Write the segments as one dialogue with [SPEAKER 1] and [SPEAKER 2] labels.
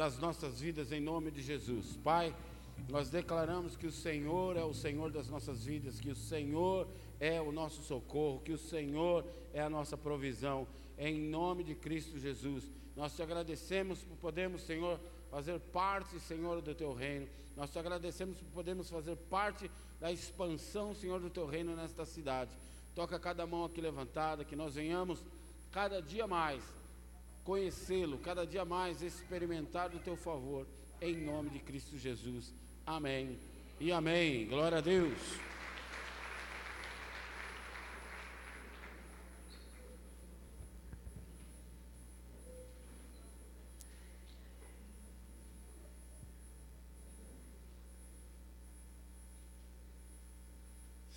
[SPEAKER 1] das nossas vidas em nome de Jesus. Pai, nós declaramos que o Senhor é o Senhor das nossas vidas, que o Senhor é o nosso socorro, que o Senhor é a nossa provisão, em nome de Cristo Jesus. Nós te agradecemos por podermos, Senhor, fazer parte, Senhor, do teu reino. Nós te agradecemos por podermos fazer parte da expansão, Senhor, do teu reino nesta cidade. Toca cada mão aqui levantada, que nós venhamos cada dia mais conhecê-lo, cada dia mais experimentar do teu favor, em nome de Cristo Jesus. Amém e amém. Glória a Deus.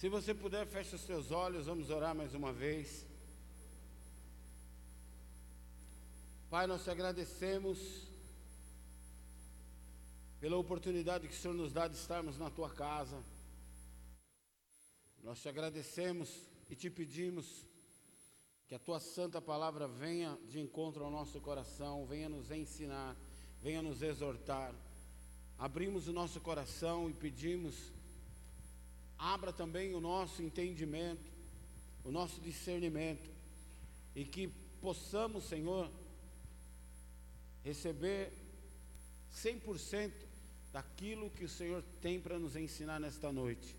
[SPEAKER 1] Se você puder, feche os seus olhos, vamos orar mais uma vez. Pai, nós te agradecemos pela oportunidade que o Senhor nos dá de estarmos na tua casa. Nós te agradecemos e te pedimos que a tua santa palavra venha de encontro ao nosso coração, venha nos ensinar, venha nos exortar. Abrimos o nosso coração e pedimos abra também o nosso entendimento, o nosso discernimento, e que possamos, Senhor, receber 100% daquilo que o Senhor tem para nos ensinar nesta noite.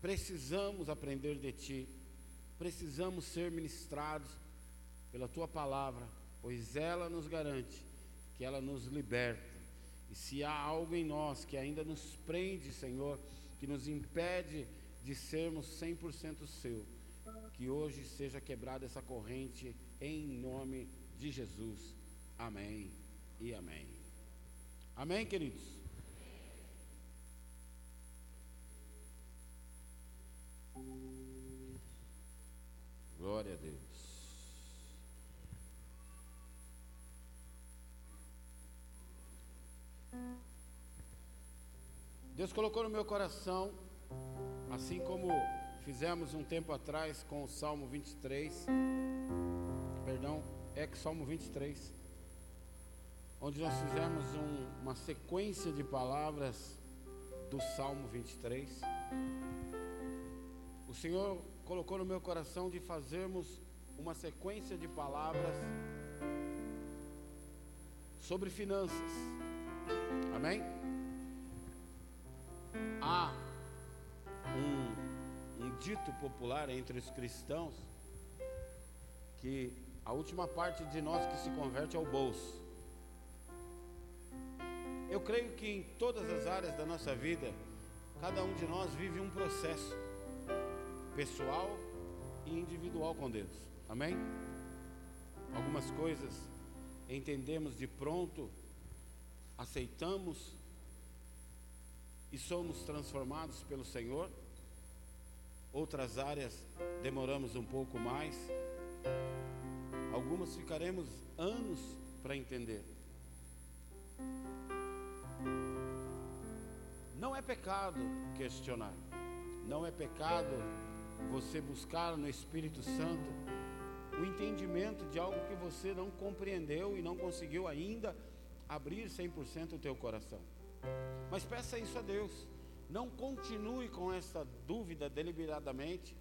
[SPEAKER 1] Precisamos aprender de Ti, precisamos ser ministrados pela Tua palavra, pois ela nos garante que ela nos liberta. E se há algo em nós que ainda nos prende, Senhor, que nos impede de sermos 100% seu. Que hoje seja quebrada essa corrente em nome de Jesus. Amém e amém. Amém, queridos? Glória a Deus. Deus colocou no meu coração, assim como fizemos um tempo atrás com o Salmo 23, perdão, é que Salmo 23, onde nós fizemos um, uma sequência de palavras do Salmo 23. O Senhor colocou no meu coração de fazermos uma sequência de palavras sobre finanças. Amém? há um, um dito popular entre os cristãos que a última parte de nós que se converte é o bolso. Eu creio que em todas as áreas da nossa vida, cada um de nós vive um processo pessoal e individual com Deus. Amém? Algumas coisas entendemos de pronto, aceitamos e somos transformados pelo Senhor. Outras áreas demoramos um pouco mais. Algumas ficaremos anos para entender. Não é pecado questionar. Não é pecado você buscar no Espírito Santo o entendimento de algo que você não compreendeu e não conseguiu ainda abrir 100% o teu coração. Mas peça isso a Deus. Não continue com essa dúvida deliberadamente.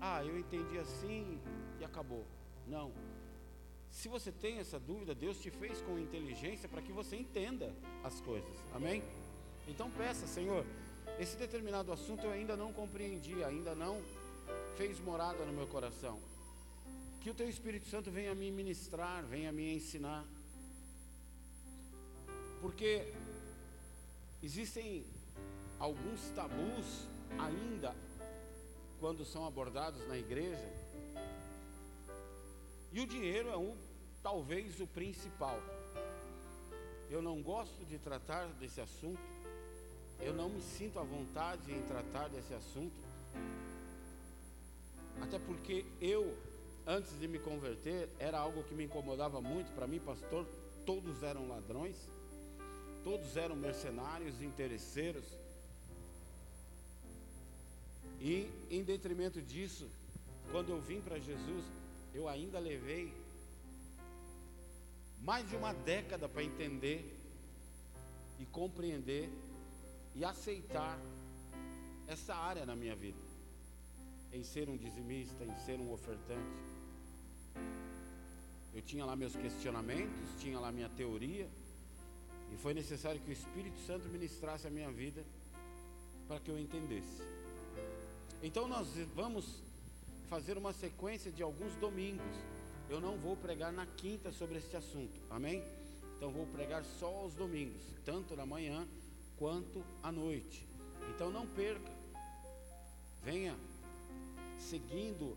[SPEAKER 1] Ah, eu entendi assim e acabou. Não. Se você tem essa dúvida, Deus te fez com inteligência para que você entenda as coisas. Amém? Então peça, Senhor, esse determinado assunto eu ainda não compreendi, ainda não fez morada no meu coração. Que o teu Espírito Santo venha me ministrar, venha me ensinar. Porque Existem alguns tabus ainda quando são abordados na igreja. E o dinheiro é um, talvez o principal. Eu não gosto de tratar desse assunto. Eu não me sinto à vontade em tratar desse assunto. Até porque eu, antes de me converter, era algo que me incomodava muito. Para mim, pastor, todos eram ladrões todos eram mercenários, interesseiros. E em detrimento disso, quando eu vim para Jesus, eu ainda levei mais de uma década para entender e compreender e aceitar essa área na minha vida, em ser um dizimista, em ser um ofertante. Eu tinha lá meus questionamentos, tinha lá minha teoria, e foi necessário que o Espírito Santo ministrasse a minha vida para que eu entendesse. Então nós vamos fazer uma sequência de alguns domingos. Eu não vou pregar na quinta sobre este assunto. Amém? Então vou pregar só aos domingos, tanto na manhã quanto à noite. Então não perca. Venha seguindo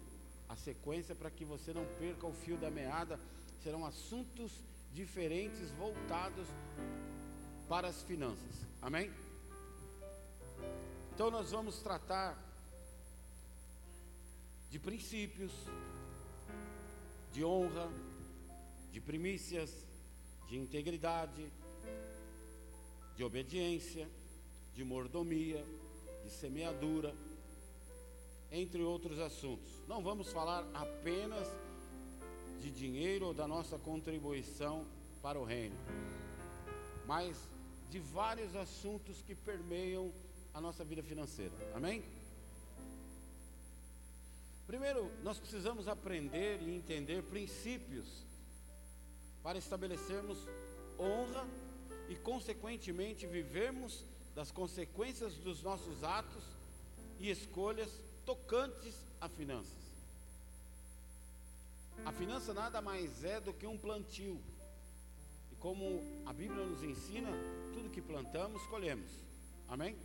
[SPEAKER 1] a sequência para que você não perca o fio da meada. Serão assuntos diferentes voltados para as finanças. Amém? Então nós vamos tratar de princípios, de honra, de primícias, de integridade, de obediência, de mordomia, de semeadura, entre outros assuntos. Não vamos falar apenas de dinheiro ou da nossa contribuição para o reino, mas de vários assuntos que permeiam a nossa vida financeira. Amém? Primeiro, nós precisamos aprender e entender princípios para estabelecermos honra e, consequentemente, vivermos das consequências dos nossos atos e escolhas tocantes a finanças. A finança nada mais é do que um plantio. E como a Bíblia nos ensina, tudo que plantamos, colhemos. Amém?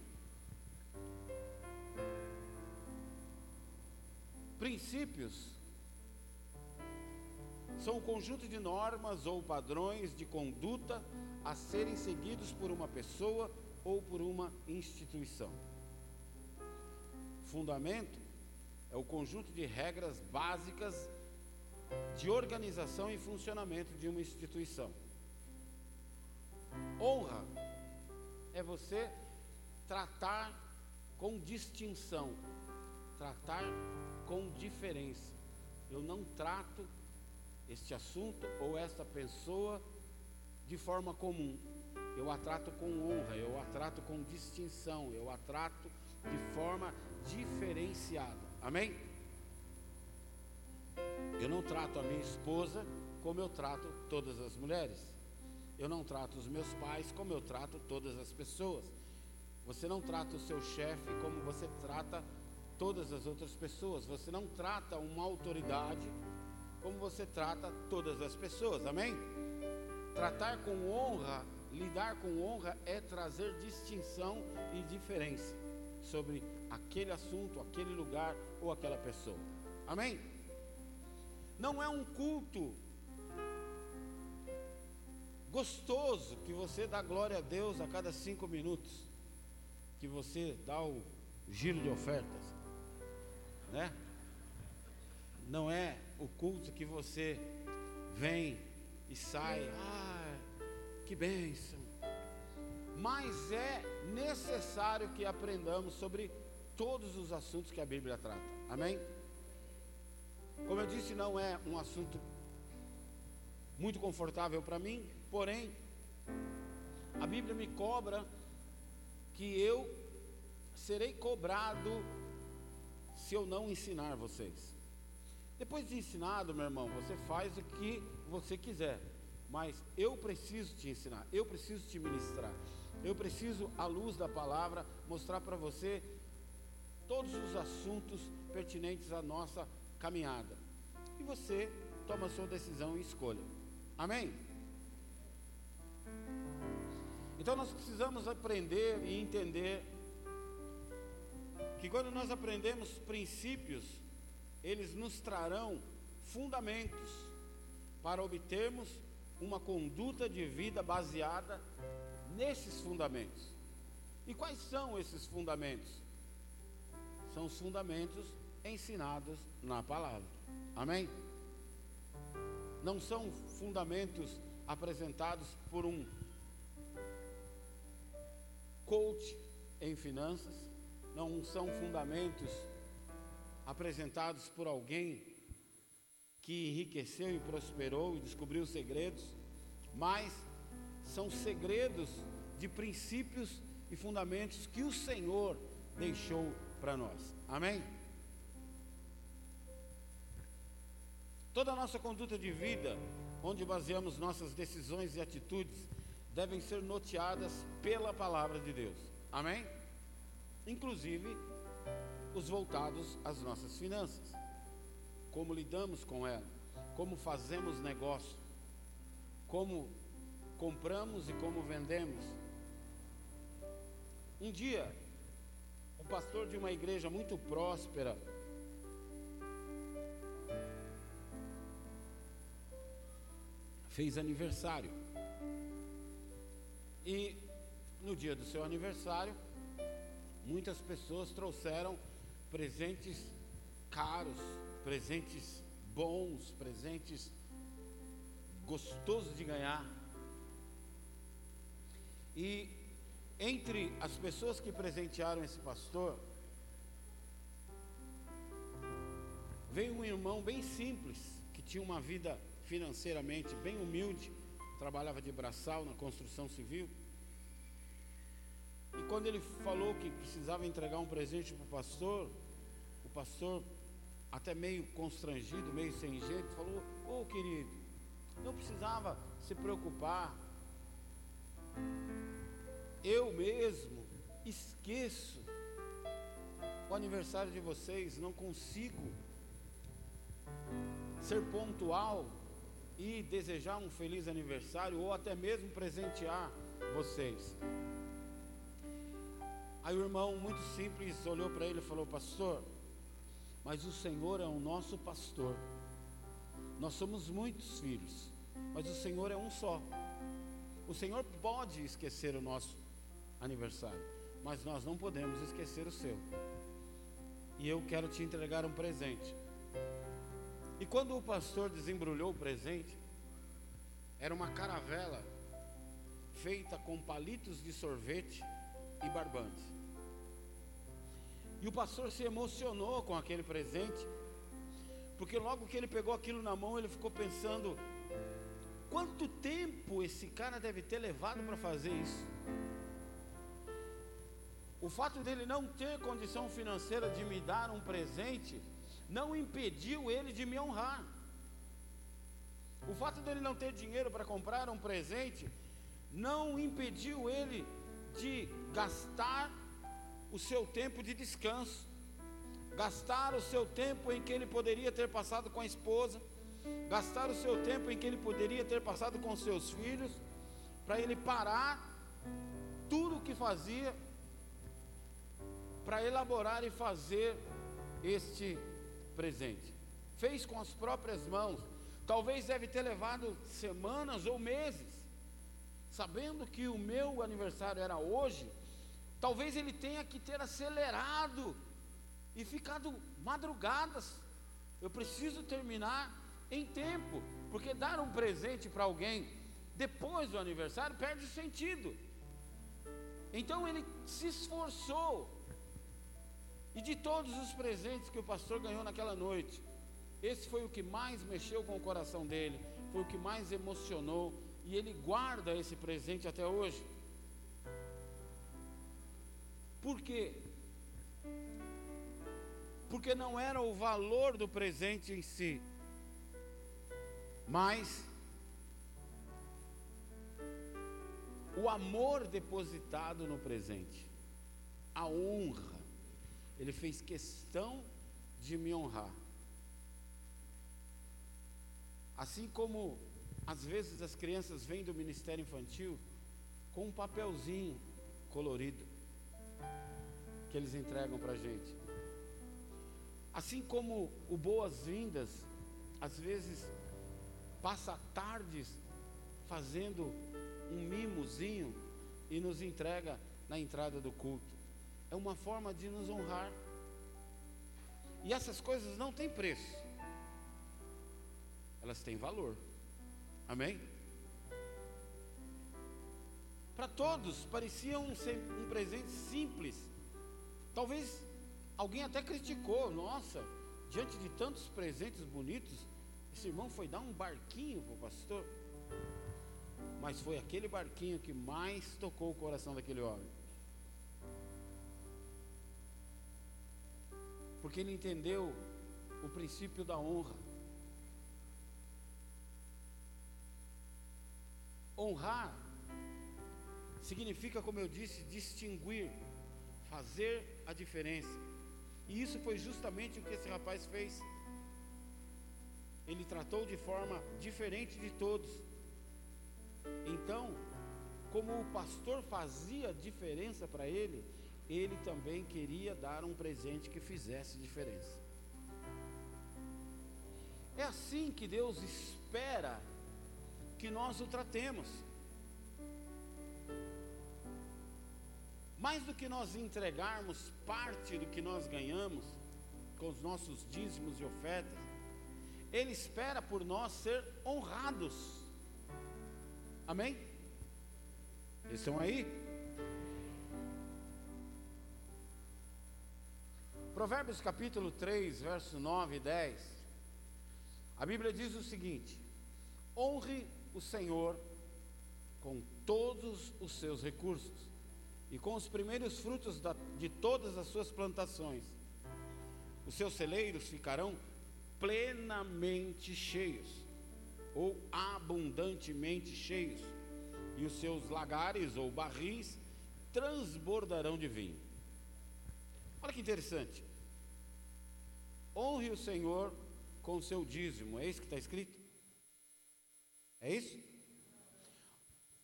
[SPEAKER 1] Princípios são um conjunto de normas ou padrões de conduta a serem seguidos por uma pessoa ou por uma instituição. Fundamento é o conjunto de regras básicas de organização e funcionamento de uma instituição. Honra é você tratar com distinção, tratar com diferença. Eu não trato este assunto ou esta pessoa de forma comum. Eu a trato com honra, eu a trato com distinção, eu a trato de forma diferenciada. Amém? Eu não trato a minha esposa como eu trato todas as mulheres. Eu não trato os meus pais como eu trato todas as pessoas. Você não trata o seu chefe como você trata todas as outras pessoas. Você não trata uma autoridade como você trata todas as pessoas. Amém? Tratar com honra, lidar com honra é trazer distinção e diferença sobre aquele assunto, aquele lugar ou aquela pessoa. Amém? Não é um culto gostoso que você dá glória a Deus a cada cinco minutos, que você dá o giro de ofertas, né? Não é o culto que você vem e sai, ah, que bênção. Mas é necessário que aprendamos sobre todos os assuntos que a Bíblia trata. Amém? Como eu disse, não é um assunto muito confortável para mim, porém, a Bíblia me cobra que eu serei cobrado se eu não ensinar vocês. Depois de ensinado, meu irmão, você faz o que você quiser, mas eu preciso te ensinar, eu preciso te ministrar, eu preciso, à luz da palavra, mostrar para você todos os assuntos pertinentes à nossa caminhada. E você toma a sua decisão e escolha. Amém? Então nós precisamos aprender e entender que quando nós aprendemos princípios, eles nos trarão fundamentos para obtermos uma conduta de vida baseada nesses fundamentos. E quais são esses fundamentos? São os fundamentos ensinados na palavra. Amém? Não são fundamentos apresentados por um coach em finanças, não são fundamentos apresentados por alguém que enriqueceu e prosperou e descobriu segredos, mas são segredos de princípios e fundamentos que o Senhor deixou para nós. Amém? Toda a nossa conduta de vida, onde baseamos nossas decisões e atitudes, devem ser noteadas pela palavra de Deus. Amém? Inclusive os voltados às nossas finanças. Como lidamos com ela, como fazemos negócio, como compramos e como vendemos. Um dia, o pastor de uma igreja muito próspera fez aniversário. E no dia do seu aniversário, muitas pessoas trouxeram presentes caros, presentes bons, presentes gostosos de ganhar. E entre as pessoas que presentearam esse pastor, veio um irmão bem simples, que tinha uma vida financeiramente bem humilde, trabalhava de braçal na construção civil. E quando ele falou que precisava entregar um presente para o pastor, o pastor, até meio constrangido, meio sem jeito, falou: Ô oh, querido, não precisava se preocupar. Eu mesmo esqueço o aniversário de vocês, não consigo ser pontual e desejar um feliz aniversário ou até mesmo presentear vocês. Aí o irmão, muito simples, olhou para ele e falou: Pastor, mas o Senhor é o nosso pastor. Nós somos muitos filhos, mas o Senhor é um só. O Senhor pode esquecer o nosso aniversário, mas nós não podemos esquecer o seu. E eu quero te entregar um presente. E quando o pastor desembrulhou o presente, era uma caravela feita com palitos de sorvete e barbantes. E o pastor se emocionou com aquele presente, porque logo que ele pegou aquilo na mão, ele ficou pensando: quanto tempo esse cara deve ter levado para fazer isso? O fato dele não ter condição financeira de me dar um presente não impediu ele de me honrar. O fato dele não ter dinheiro para comprar um presente não impediu ele de gastar o seu tempo de descanso, gastar o seu tempo em que ele poderia ter passado com a esposa, gastar o seu tempo em que ele poderia ter passado com seus filhos, para ele parar tudo o que fazia para elaborar e fazer este presente. Fez com as próprias mãos. Talvez deve ter levado semanas ou meses. Sabendo que o meu aniversário era hoje, talvez ele tenha que ter acelerado e ficado madrugadas. Eu preciso terminar em tempo, porque dar um presente para alguém depois do aniversário perde o sentido. Então ele se esforçou e de todos os presentes que o pastor ganhou naquela noite, esse foi o que mais mexeu com o coração dele, foi o que mais emocionou, e ele guarda esse presente até hoje. Por quê? Porque não era o valor do presente em si, mas o amor depositado no presente, a honra ele fez questão de me honrar. Assim como às vezes as crianças vêm do ministério infantil com um papelzinho colorido que eles entregam para a gente. Assim como o boas-vindas, às vezes passa tardes fazendo um mimozinho e nos entrega na entrada do culto é uma forma de nos honrar. E essas coisas não têm preço, elas têm valor. Amém? Para todos parecia um, um presente simples. Talvez alguém até criticou, nossa, diante de tantos presentes bonitos, esse irmão foi dar um barquinho para o pastor. mas foi aquele barquinho que mais tocou o coração daquele homem. Porque ele entendeu o princípio da honra. Honrar significa, como eu disse, distinguir, fazer a diferença. E isso foi justamente o que esse rapaz fez. Ele tratou de forma diferente de todos. Então, como o pastor fazia diferença para ele, ele também queria dar um presente que fizesse diferença. É assim que Deus espera que nós o tratemos. Mais do que nós entregarmos parte do que nós ganhamos com os nossos dízimos e ofertas, Ele espera por nós ser honrados. Amém? Eles estão aí? Provérbios capítulo 3, verso 9 e 10. A Bíblia diz o seguinte: honre o Senhor com todos os seus recursos e com os primeiros frutos da, de todas as suas plantações. Os seus celeiros ficarão plenamente cheios, ou abundantemente cheios, e os seus lagares ou barris transbordarão de vinho. Olha que interessante. Honre o Senhor com o seu dízimo, é isso que está escrito? É isso?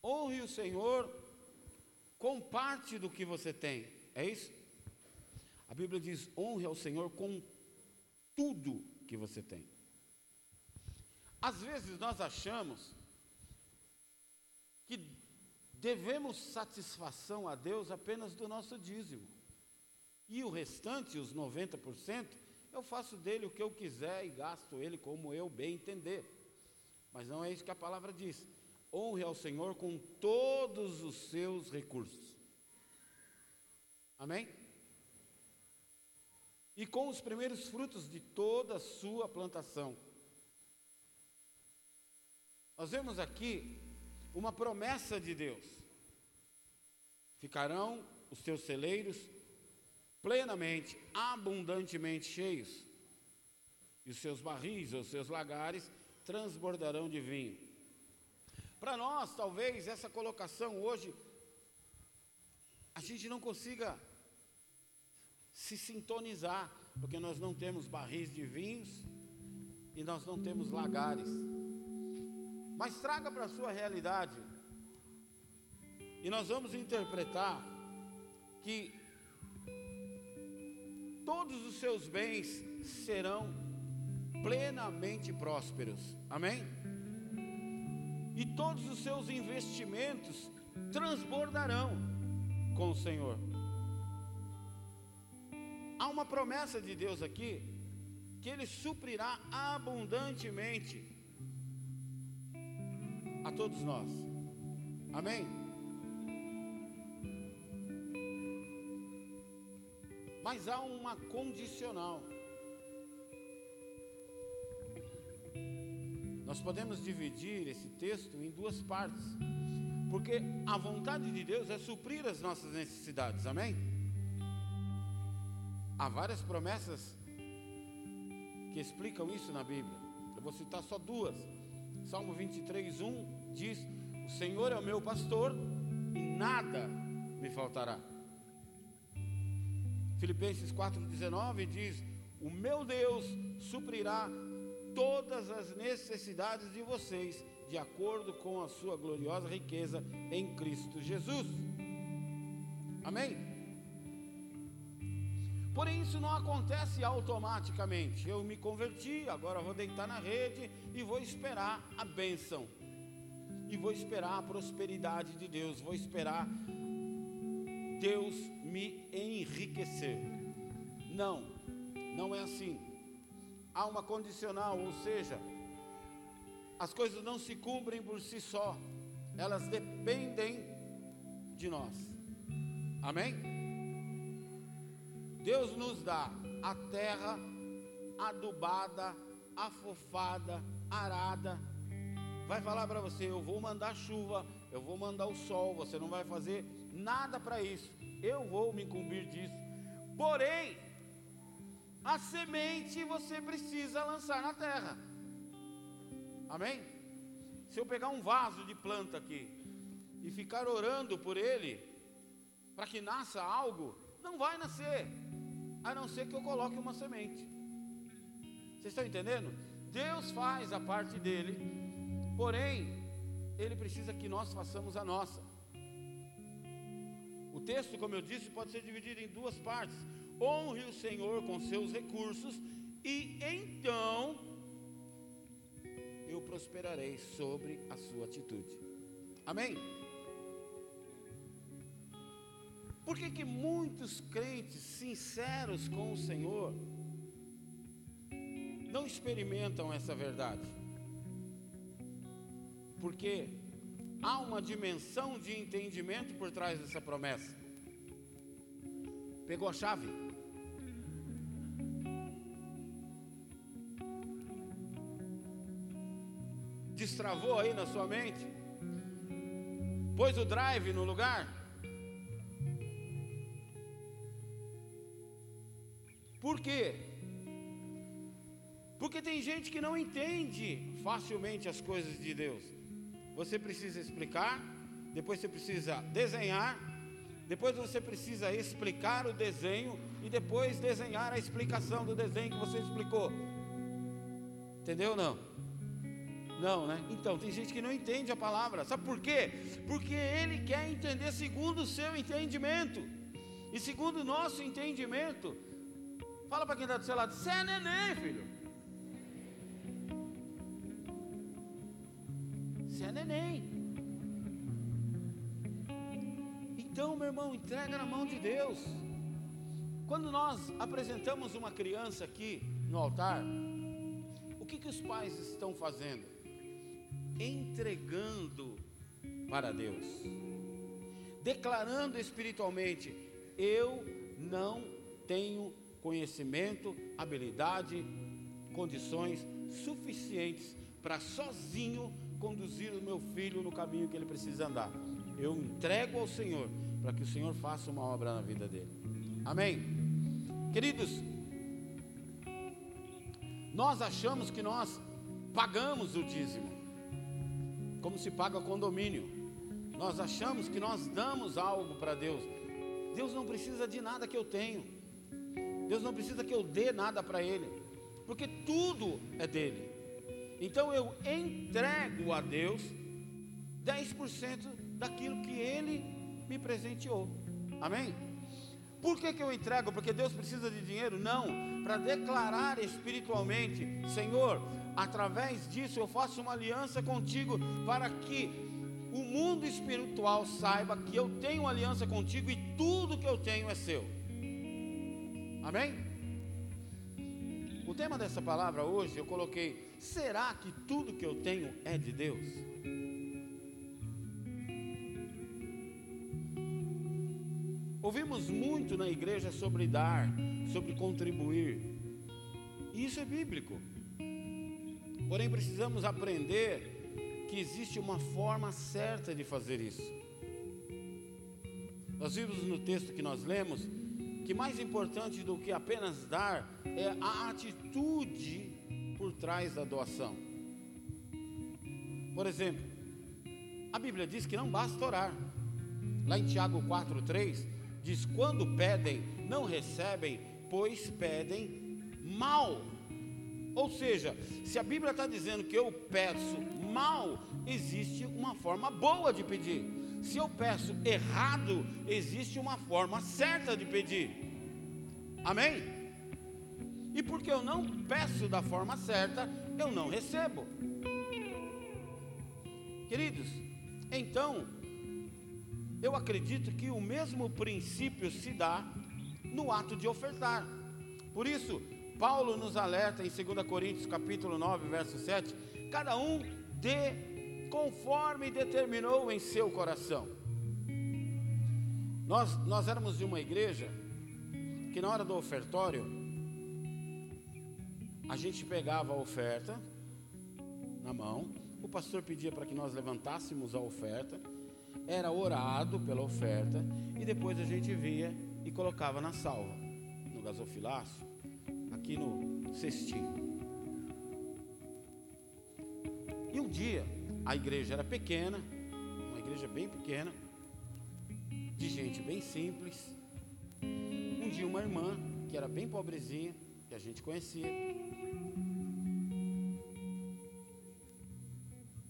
[SPEAKER 1] Honre o Senhor com parte do que você tem, é isso? A Bíblia diz: honre ao Senhor com tudo que você tem. Às vezes nós achamos que devemos satisfação a Deus apenas do nosso dízimo. E o restante, os 90%, eu faço dele o que eu quiser e gasto ele como eu bem entender. Mas não é isso que a palavra diz. Honre ao Senhor com todos os seus recursos. Amém? E com os primeiros frutos de toda a sua plantação. Nós vemos aqui uma promessa de Deus. Ficarão os teus celeiros plenamente, abundantemente cheios, e os seus barris, os seus lagares transbordarão de vinho. Para nós, talvez, essa colocação hoje, a gente não consiga se sintonizar, porque nós não temos barris de vinhos e nós não temos lagares. Mas traga para a sua realidade, e nós vamos interpretar que todos os seus bens serão plenamente prósperos. Amém? E todos os seus investimentos transbordarão com o Senhor. Há uma promessa de Deus aqui, que Ele suprirá abundantemente a todos nós. Amém? Mas há uma condicional. Nós podemos dividir esse texto em duas partes, porque a vontade de Deus é suprir as nossas necessidades, amém? Há várias promessas que explicam isso na Bíblia. Eu vou citar só duas. Salmo 23, 1 diz: O Senhor é o meu pastor e nada me faltará. Filipenses 4,19 diz: O meu Deus suprirá todas as necessidades de vocês, de acordo com a sua gloriosa riqueza em Cristo Jesus. Amém? Porém, isso não acontece automaticamente. Eu me converti, agora vou deitar na rede e vou esperar a bênção. E vou esperar a prosperidade de Deus, vou esperar Deus me enriquecer. Não, não é assim há uma condicional, ou seja, as coisas não se cumprem por si só, elas dependem de nós. Amém? Deus nos dá a terra adubada, afofada, arada, vai falar para você: eu vou mandar chuva, eu vou mandar o sol, você não vai fazer nada para isso, eu vou me incumbir disso. Porém, a semente você precisa lançar na terra. Amém? Se eu pegar um vaso de planta aqui e ficar orando por ele, para que nasça algo, não vai nascer, a não ser que eu coloque uma semente. Vocês estão entendendo? Deus faz a parte dele, porém, ele precisa que nós façamos a nossa. O texto, como eu disse, pode ser dividido em duas partes honre o Senhor com seus recursos, e então eu prosperarei sobre a sua atitude. Amém? Por que, que muitos crentes sinceros com o Senhor não experimentam essa verdade? Porque há uma dimensão de entendimento por trás dessa promessa. Pegou a chave? Destravou aí na sua mente? Pôs o drive no lugar? Por quê? Porque tem gente que não entende facilmente as coisas de Deus. Você precisa explicar, depois você precisa desenhar, depois você precisa explicar o desenho e depois desenhar a explicação do desenho que você explicou. Entendeu ou não? Não, né? Então, tem gente que não entende a palavra. Sabe por quê? Porque ele quer entender segundo o seu entendimento. E segundo o nosso entendimento, fala para quem está do seu lado, você é neném, filho. Você é neném. Então, meu irmão, entrega na mão de Deus. Quando nós apresentamos uma criança aqui no altar, o que, que os pais estão fazendo? Entregando para Deus, declarando espiritualmente: eu não tenho conhecimento, habilidade, condições suficientes para sozinho conduzir o meu filho no caminho que ele precisa andar eu entrego ao Senhor, para que o Senhor faça uma obra na vida dele. Amém? Queridos, nós achamos que nós pagamos o dízimo, como se paga condomínio. Nós achamos que nós damos algo para Deus. Deus não precisa de nada que eu tenho. Deus não precisa que eu dê nada para Ele, porque tudo é dele. Então eu entrego a Deus 10% daquilo que Ele me presenteou. Amém? Por que, que eu entrego? Porque Deus precisa de dinheiro? Não, para declarar espiritualmente: Senhor, através disso eu faço uma aliança contigo para que o mundo espiritual saiba que eu tenho aliança contigo e tudo que eu tenho é seu. Amém? O tema dessa palavra hoje eu coloquei: será que tudo que eu tenho é de Deus? Ouvimos muito na igreja sobre dar, sobre contribuir. E isso é bíblico. Porém, precisamos aprender que existe uma forma certa de fazer isso. Nós vimos no texto que nós lemos que mais importante do que apenas dar é a atitude por trás da doação. Por exemplo, a Bíblia diz que não basta orar. Lá em Tiago 4,3 diz: quando pedem, não recebem, pois pedem mal. Ou seja, se a Bíblia está dizendo que eu peço mal, existe uma forma boa de pedir. Se eu peço errado, existe uma forma certa de pedir. Amém? E porque eu não peço da forma certa, eu não recebo. Queridos, então, eu acredito que o mesmo princípio se dá no ato de ofertar. Por isso, Paulo nos alerta em 2 Coríntios capítulo 9, verso 7, cada um dê conforme determinou em seu coração. Nós, nós éramos de uma igreja que na hora do ofertório, a gente pegava a oferta na mão o pastor pedia para que nós levantássemos a oferta, era orado pela oferta e depois a gente via e colocava na salva, no gasofilácio, aqui no cestinho. E um dia a igreja era pequena, uma igreja bem pequena, de gente bem simples. Um dia uma irmã, que era bem pobrezinha, que a gente conhecia,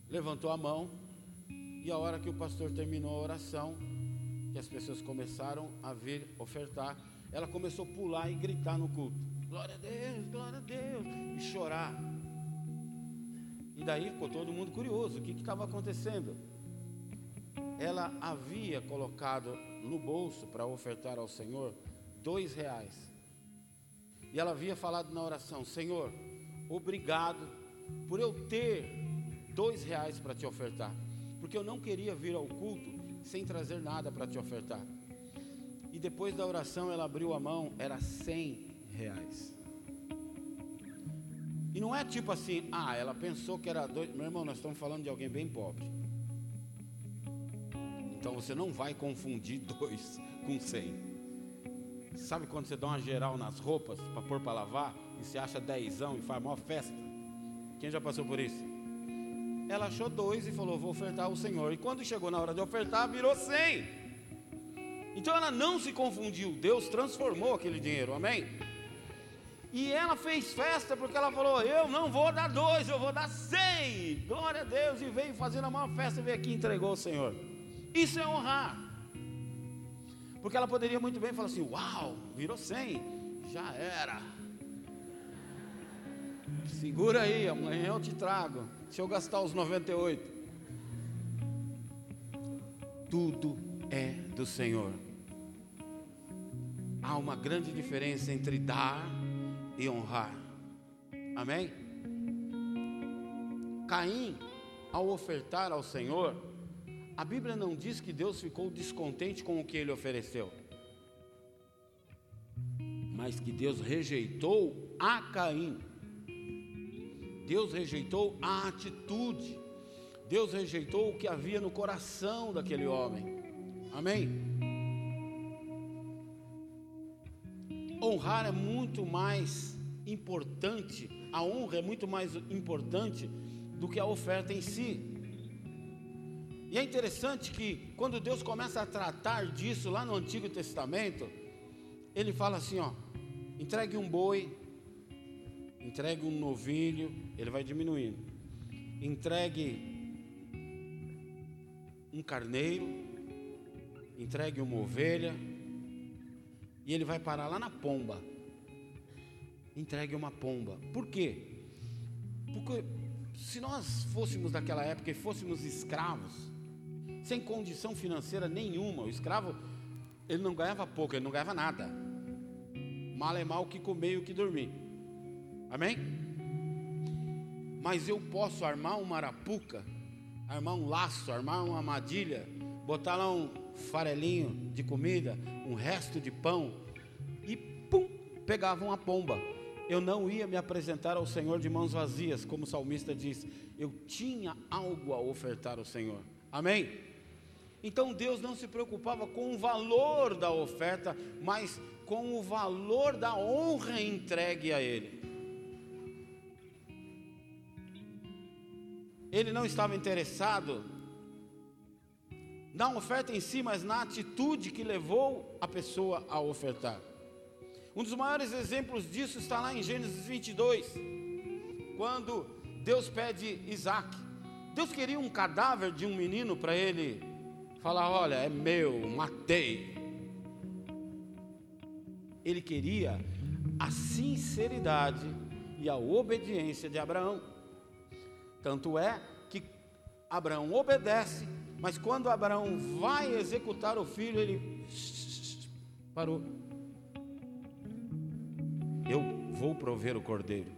[SPEAKER 1] levantou a mão e a hora que o pastor terminou a oração, que as pessoas começaram a vir ofertar, ela começou a pular e gritar no culto: Glória a Deus, glória a Deus, e chorar. E daí ficou todo mundo curioso: o que estava acontecendo? Ela havia colocado no bolso para ofertar ao Senhor dois reais. E ela havia falado na oração: Senhor, obrigado por eu ter dois reais para te ofertar, porque eu não queria vir ao culto sem trazer nada para te ofertar. E depois da oração ela abriu a mão, era cem reais. E não é tipo assim, ah, ela pensou que era dois. Meu irmão, nós estamos falando de alguém bem pobre. Então você não vai confundir dois com cem. Sabe quando você dá uma geral nas roupas para pôr para lavar e você acha dezão e faz maior festa? Quem já passou por isso? Ela achou dois e falou: Vou ofertar ao Senhor. E quando chegou na hora de ofertar, virou cem. Então ela não se confundiu. Deus transformou aquele dinheiro, amém? E ela fez festa porque ela falou: Eu não vou dar dois, eu vou dar cem. Glória a Deus. E veio fazendo a maior festa e veio aqui e entregou ao Senhor. Isso é honrar. Porque ela poderia muito bem falar assim: Uau, virou cem. Já era. Segura aí, amanhã eu te trago. Se eu gastar os 98. Tudo é do Senhor. Há uma grande diferença entre dar e honrar. Amém? Caim, ao ofertar ao Senhor, a Bíblia não diz que Deus ficou descontente com o que ele ofereceu, mas que Deus rejeitou a Caim. Deus rejeitou a atitude, Deus rejeitou o que havia no coração daquele homem. Amém? Honrar é muito mais importante, a honra é muito mais importante do que a oferta em si. E é interessante que quando Deus começa a tratar disso lá no Antigo Testamento, ele fala assim, ó, entregue um boi, entregue um novilho, ele vai diminuindo. Entregue um carneiro, entregue uma ovelha, e ele vai parar lá na pomba. Entregue uma pomba. Por quê? Porque se nós fôssemos daquela época e fôssemos escravos, sem condição financeira nenhuma, o escravo ele não ganhava pouco, ele não ganhava nada. Mal é mal que comer e o que dormir. Amém? Mas eu posso armar uma arapuca, armar um laço, armar uma armadilha, botar lá um farelinho de comida, um resto de pão e pum, pegava uma pomba. Eu não ia me apresentar ao Senhor de mãos vazias, como o salmista diz. Eu tinha algo a ofertar ao Senhor. Amém? Então Deus não se preocupava com o valor da oferta, mas com o valor da honra entregue a Ele. ele não estava interessado na oferta em si, mas na atitude que levou a pessoa a ofertar. Um dos maiores exemplos disso está lá em Gênesis 22, quando Deus pede Isaac. Deus queria um cadáver de um menino para ele falar: Olha, é meu, matei. Ele queria a sinceridade e a obediência de Abraão. Tanto é que Abraão obedece, mas quando Abraão vai executar o filho, ele parou. Eu vou prover o cordeiro.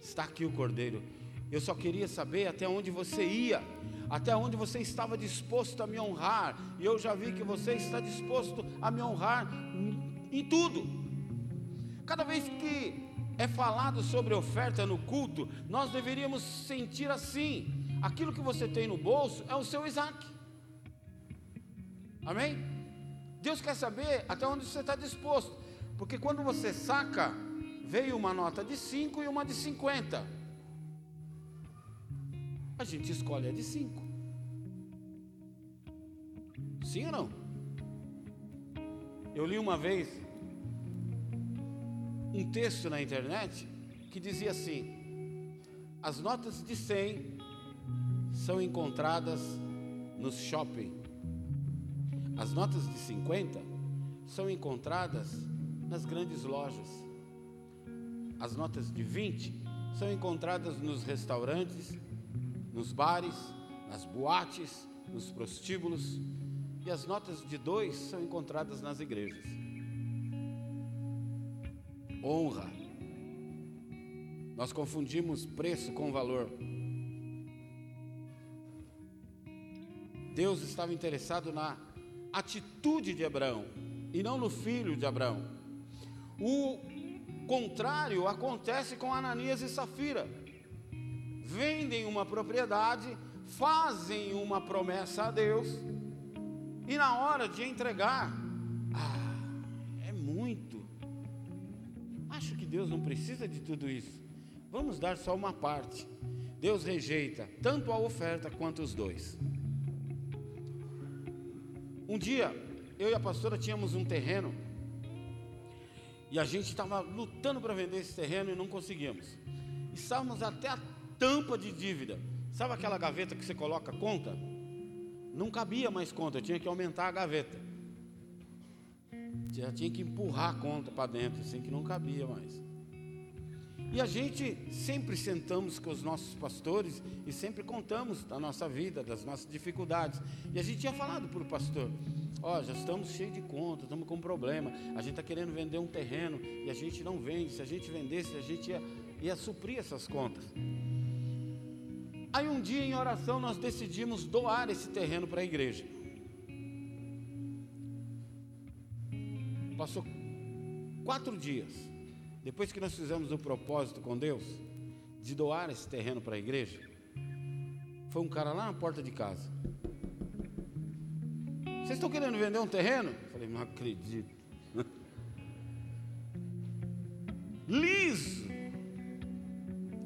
[SPEAKER 1] Está aqui o cordeiro. Eu só queria saber até onde você ia, até onde você estava disposto a me honrar. E eu já vi que você está disposto a me honrar em tudo. Cada vez que é falado sobre oferta no culto, nós deveríamos sentir assim: aquilo que você tem no bolso é o seu Isaac. Amém? Deus quer saber até onde você está disposto, porque quando você saca, veio uma nota de 5 e uma de 50. A gente escolhe a de 5. Sim ou não? Eu li uma vez um texto na internet que dizia assim: as notas de 100 são encontradas nos shopping. As notas de 50 são encontradas nas grandes lojas. As notas de 20 são encontradas nos restaurantes, nos bares, nas boates, nos prostíbulos, e as notas de dois são encontradas nas igrejas. Honra. Nós confundimos preço com valor. Deus estava interessado na atitude de Abraão e não no filho de Abraão. O contrário acontece com Ananias e Safira. Vendem uma propriedade, fazem uma promessa a Deus e na hora de entregar, ah, é muito. Acho que Deus não precisa de tudo isso. Vamos dar só uma parte. Deus rejeita tanto a oferta quanto os dois. Um dia, eu e a pastora tínhamos um terreno e a gente estava lutando para vender esse terreno e não conseguíamos. Estávamos até a tampa de dívida. Sabe aquela gaveta que você coloca conta? não cabia mais conta, tinha que aumentar a gaveta. Já tinha que empurrar a conta para dentro, assim que não cabia mais. E a gente sempre sentamos com os nossos pastores e sempre contamos da nossa vida, das nossas dificuldades. E a gente tinha falado para o pastor: Ó, oh, já estamos cheios de contas, estamos com um problema. A gente está querendo vender um terreno e a gente não vende. Se a gente vendesse, a gente ia, ia suprir essas contas. Aí um dia em oração nós decidimos doar esse terreno para a igreja. Passou quatro dias, depois que nós fizemos o propósito com Deus, de doar esse terreno para a igreja, foi um cara lá na porta de casa. Vocês estão querendo vender um terreno? Eu falei, não acredito. Liso.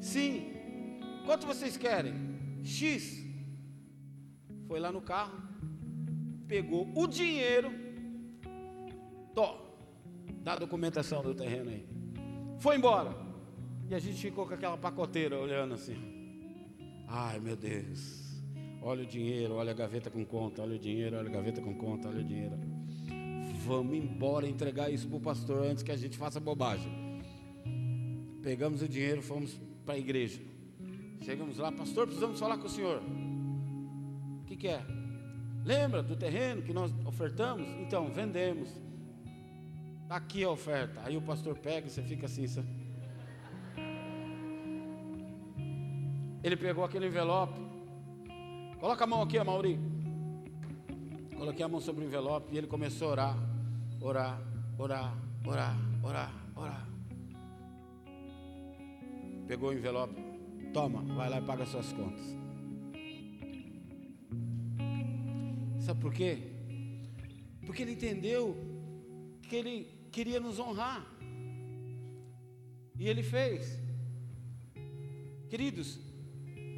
[SPEAKER 1] Sim, Quanto vocês querem? X. Foi lá no carro, pegou o dinheiro, Tó, dá a documentação do terreno aí. Foi embora. E a gente ficou com aquela pacoteira olhando assim. Ai meu Deus. Olha o dinheiro, olha a gaveta com conta, olha o dinheiro, olha a gaveta com conta, olha o dinheiro. Vamos embora entregar isso para o pastor antes que a gente faça bobagem. Pegamos o dinheiro, fomos para a igreja. Chegamos lá, pastor, precisamos falar com o senhor. O que, que é? Lembra do terreno que nós ofertamos? Então, vendemos. Aqui a oferta. Aí o pastor pega e você fica assim. Sabe? Ele pegou aquele envelope. Coloca a mão aqui, Mauri. Coloquei a mão sobre o envelope e ele começou a orar, orar, orar, orar, orar, orar. Pegou o envelope, Toma, vai lá e paga suas contas. Sabe por quê? Porque ele entendeu que ele queria nos honrar. E ele fez. Queridos,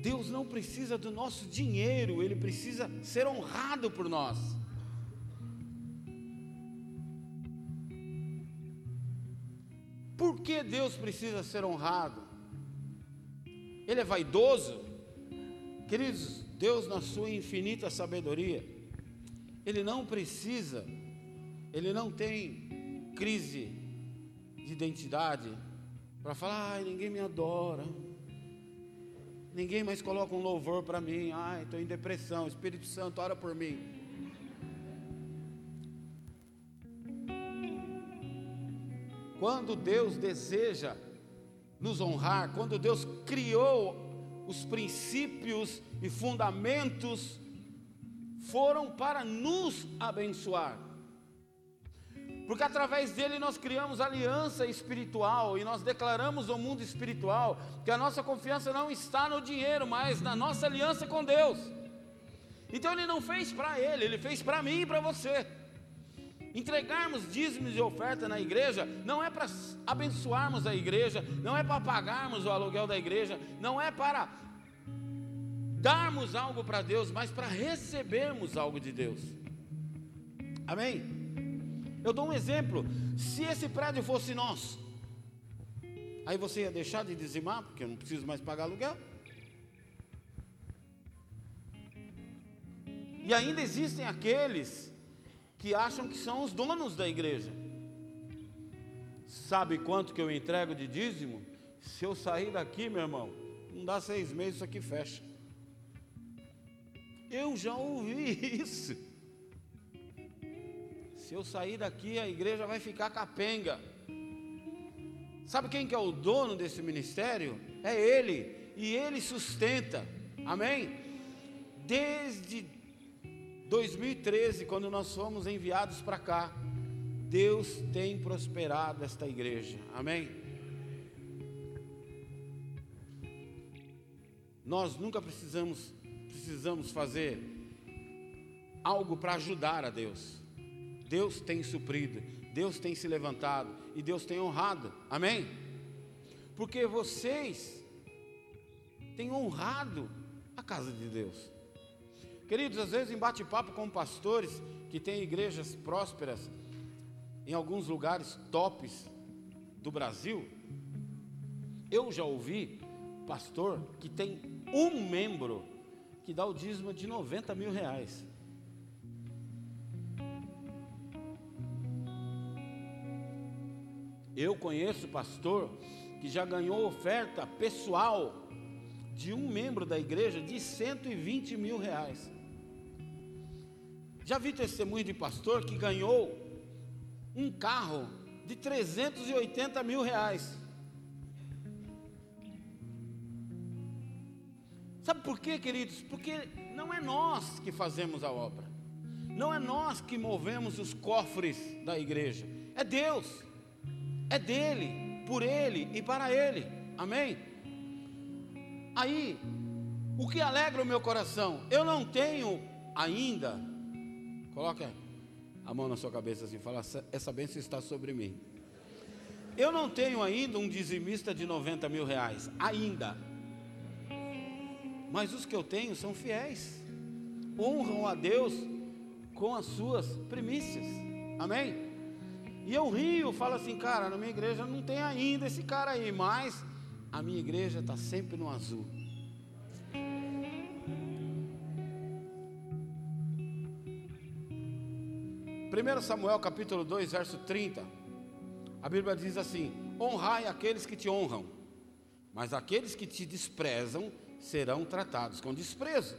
[SPEAKER 1] Deus não precisa do nosso dinheiro, ele precisa ser honrado por nós. Por que Deus precisa ser honrado? Ele é vaidoso. Queridos, Deus, na sua infinita sabedoria, Ele não precisa, Ele não tem crise de identidade para falar, ai, ninguém me adora, ninguém mais coloca um louvor para mim, ai, estou em depressão, Espírito Santo, ora por mim. Quando Deus deseja nos honrar, quando Deus criou os princípios e fundamentos, foram para nos abençoar. Porque através dele nós criamos aliança espiritual e nós declaramos ao mundo espiritual que a nossa confiança não está no dinheiro, mas na nossa aliança com Deus. Então ele não fez para ele, ele fez para mim e para você. Entregarmos dízimos e oferta na igreja não é para abençoarmos a igreja, não é para pagarmos o aluguel da igreja, não é para darmos algo para Deus, mas para recebermos algo de Deus. Amém? Eu dou um exemplo: se esse prédio fosse nosso, aí você ia deixar de dizimar, porque eu não preciso mais pagar aluguel. E ainda existem aqueles que acham que são os donos da igreja. Sabe quanto que eu entrego de dízimo? Se eu sair daqui, meu irmão, não dá seis meses, isso aqui fecha. Eu já ouvi isso. Se eu sair daqui, a igreja vai ficar capenga. Sabe quem que é o dono desse ministério? É ele, e ele sustenta. Amém? Desde 2013, quando nós fomos enviados para cá, Deus tem prosperado esta igreja. Amém? Nós nunca precisamos precisamos fazer algo para ajudar a Deus. Deus tem suprido, Deus tem se levantado e Deus tem honrado. Amém? Porque vocês têm honrado a casa de Deus. Queridos, às vezes em bate-papo com pastores que têm igrejas prósperas em alguns lugares tops do Brasil, eu já ouvi pastor que tem um membro que dá o dízimo de 90 mil reais. Eu conheço pastor que já ganhou oferta pessoal de um membro da igreja de 120 mil reais. Já vi testemunho de pastor que ganhou um carro de 380 mil reais. Sabe por quê, queridos? Porque não é nós que fazemos a obra, não é nós que movemos os cofres da igreja, é Deus, é dele, por ele e para ele, amém? Aí, o que alegra o meu coração, eu não tenho ainda Coloca a mão na sua cabeça assim, fala, essa bênção está sobre mim. Eu não tenho ainda um dizimista de 90 mil reais, ainda. Mas os que eu tenho são fiéis, honram a Deus com as suas primícias, amém? E eu rio, falo assim, cara, na minha igreja não tem ainda esse cara aí, mas a minha igreja está sempre no azul. 1 Samuel capítulo 2, verso 30, a Bíblia diz assim: Honrai aqueles que te honram, mas aqueles que te desprezam serão tratados com desprezo.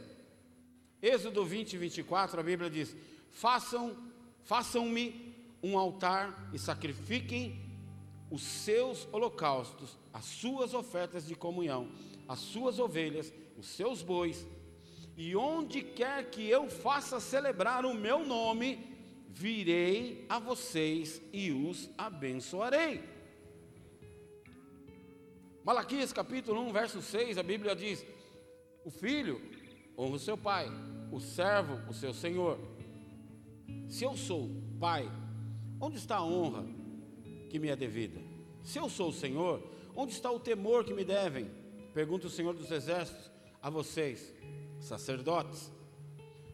[SPEAKER 1] Êxodo 20, 24, a Bíblia diz: Façam, façam-me um altar e sacrifiquem os seus holocaustos, as suas ofertas de comunhão, as suas ovelhas, os seus bois, e onde quer que eu faça celebrar o meu nome, virei a vocês e os abençoarei. Malaquias capítulo 1, verso 6, a Bíblia diz: O filho honra o seu pai, o servo o seu senhor. Se eu sou pai, onde está a honra que me é devida? Se eu sou o Senhor, onde está o temor que me devem? Pergunta o Senhor dos Exércitos a vocês, sacerdotes.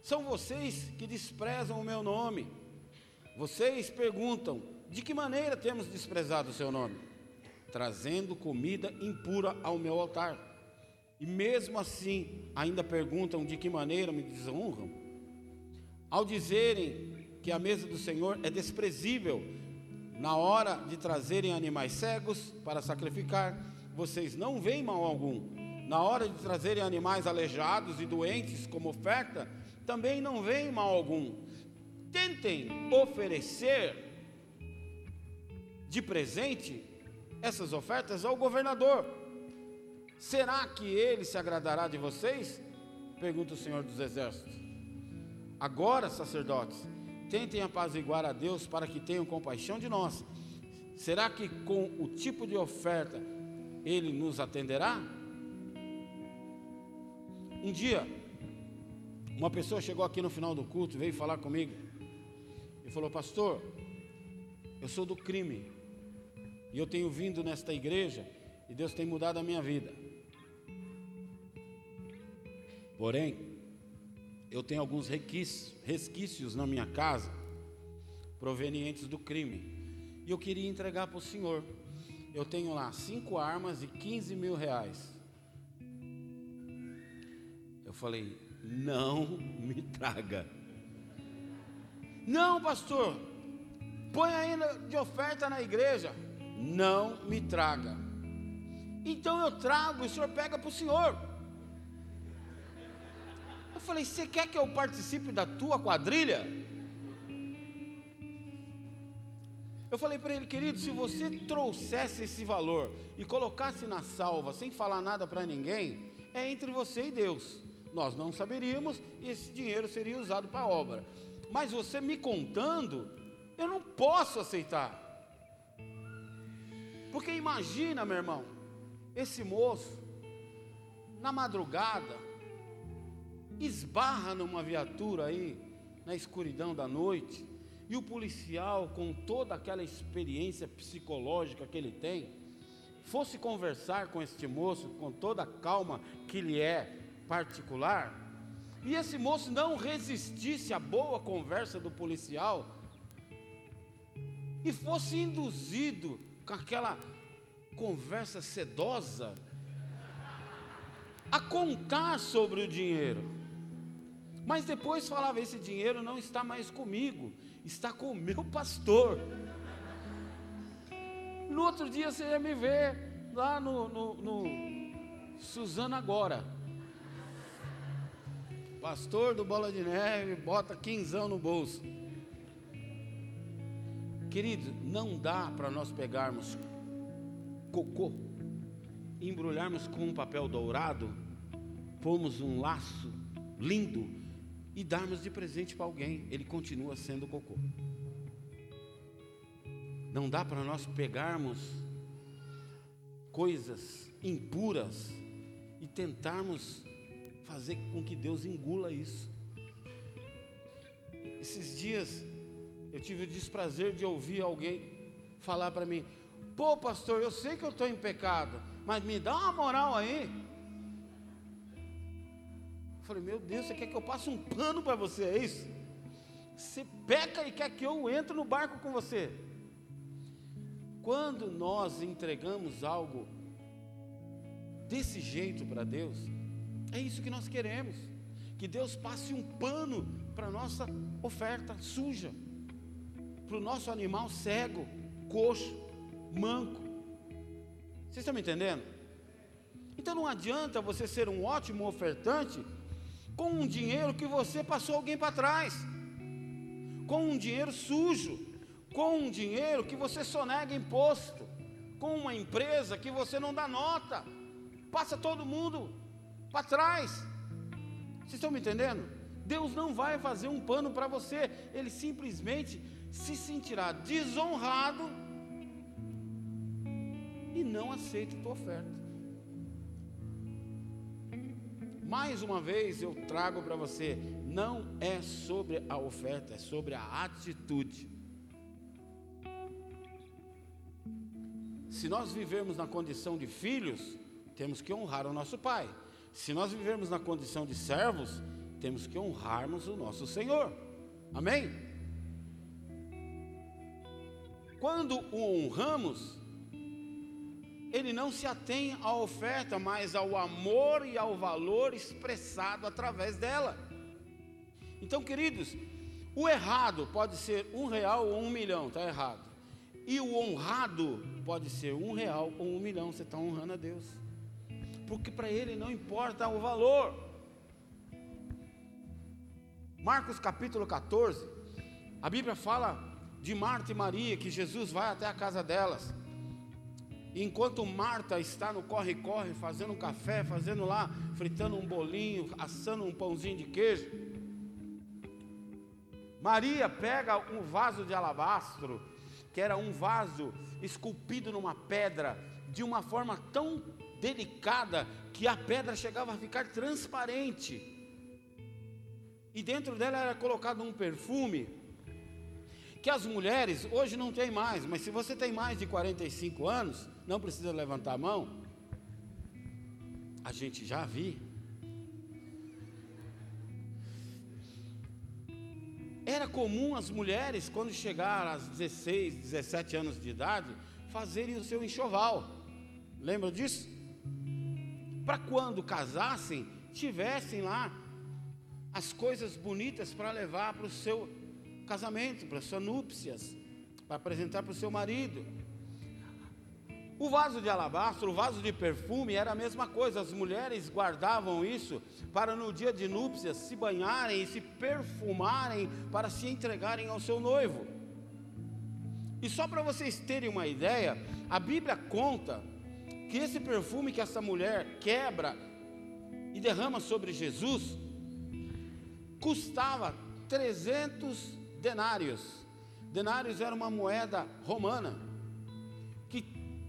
[SPEAKER 1] São vocês que desprezam o meu nome vocês perguntam: de que maneira temos desprezado o seu nome? Trazendo comida impura ao meu altar. E mesmo assim, ainda perguntam de que maneira me desonram? Ao dizerem que a mesa do Senhor é desprezível, na hora de trazerem animais cegos para sacrificar, vocês não veem mal algum. Na hora de trazerem animais aleijados e doentes como oferta, também não veem mal algum tentem oferecer de presente essas ofertas ao governador. Será que ele se agradará de vocês? Pergunta o Senhor dos Exércitos. Agora, sacerdotes, tentem apaziguar a Deus para que tenham compaixão de nós. Será que com o tipo de oferta ele nos atenderá? Um dia, uma pessoa chegou aqui no final do culto, veio falar comigo e falou: Pastor, eu sou do crime e eu tenho vindo nesta igreja e Deus tem mudado a minha vida. Porém, eu tenho alguns resquícios na minha casa provenientes do crime e eu queria entregar para o Senhor. Eu tenho lá cinco armas e 15 mil reais. Eu falei, não me traga. Não, pastor, põe aí de oferta na igreja. Não me traga. Então eu trago o senhor pega para o senhor. Falei: Você quer que eu participe da tua quadrilha? Eu falei para ele, querido, se você trouxesse esse valor e colocasse na salva sem falar nada para ninguém, é entre você e Deus nós não saberíamos e esse dinheiro seria usado para a obra. Mas você me contando, eu não posso aceitar. Porque imagina, meu irmão, esse moço, na madrugada, esbarra numa viatura aí, na escuridão da noite, e o policial, com toda aquela experiência psicológica que ele tem, fosse conversar com este moço com toda a calma que lhe é particular, e esse moço não resistisse à boa conversa do policial, e fosse induzido com aquela conversa sedosa a contar sobre o dinheiro. Mas depois falava: esse dinheiro não está mais comigo, está com o meu pastor. No outro dia você ia me ver lá no, no, no Suzana Agora. Pastor do Bola de Neve bota quinzão no bolso. Querido, não dá para nós pegarmos cocô, embrulharmos com um papel dourado, pomos um laço lindo e darmos de presente para alguém. Ele continua sendo cocô. Não dá para nós pegarmos coisas impuras e tentarmos fazer com que Deus engula isso. Esses dias eu tive o desprazer de ouvir alguém falar para mim: Pô, pastor, eu sei que eu estou em pecado, mas me dá uma moral aí. Eu falei: Meu Deus, você quer que eu passe um pano para você? É isso? Você peca e quer que eu entre no barco com você. Quando nós entregamos algo desse jeito para Deus, é isso que nós queremos. Que Deus passe um pano para nossa oferta suja, para o nosso animal cego, coxo, manco. Vocês estão me entendendo? Então não adianta você ser um ótimo ofertante com um dinheiro que você passou alguém para trás, com um dinheiro sujo, com um dinheiro que você sonega imposto, com uma empresa que você não dá nota, passa todo mundo para trás. Vocês estão me entendendo? Deus não vai fazer um pano para você, Ele simplesmente se sentirá desonrado e não aceita a tua oferta. Mais uma vez eu trago para você, não é sobre a oferta, é sobre a atitude. Se nós vivermos na condição de filhos, temos que honrar o nosso pai. Se nós vivermos na condição de servos, temos que honrarmos o nosso Senhor. Amém? Quando o honramos, ele não se atém à oferta, mas ao amor e ao valor expressado através dela. Então, queridos, o errado pode ser um real ou um milhão, está errado. E o honrado pode ser um real ou um milhão, você está honrando a Deus porque para ele não importa o valor. Marcos capítulo 14, a Bíblia fala de Marta e Maria, que Jesus vai até a casa delas. Enquanto Marta está no corre-corre, fazendo café, fazendo lá, fritando um bolinho, assando um pãozinho de queijo, Maria pega um vaso de alabastro, que era um vaso esculpido numa pedra, de uma forma tão delicada que a pedra chegava a ficar transparente. E dentro dela era colocado um perfume que as mulheres hoje não tem mais, mas se você tem mais de 45 anos, não precisa levantar a mão. A gente já vi. Era comum as mulheres, quando chegaram aos 16, 17 anos de idade, fazerem o seu enxoval. Lembra disso? Para quando casassem, tivessem lá as coisas bonitas para levar para o seu casamento, para suas núpcias, para apresentar para o seu marido. O vaso de alabastro, o vaso de perfume era a mesma coisa, as mulheres guardavam isso para no dia de núpcias se banharem e se perfumarem para se entregarem ao seu noivo. E só para vocês terem uma ideia, a Bíblia conta que esse perfume que essa mulher quebra e derrama sobre Jesus custava 300 denários. Denários era uma moeda romana que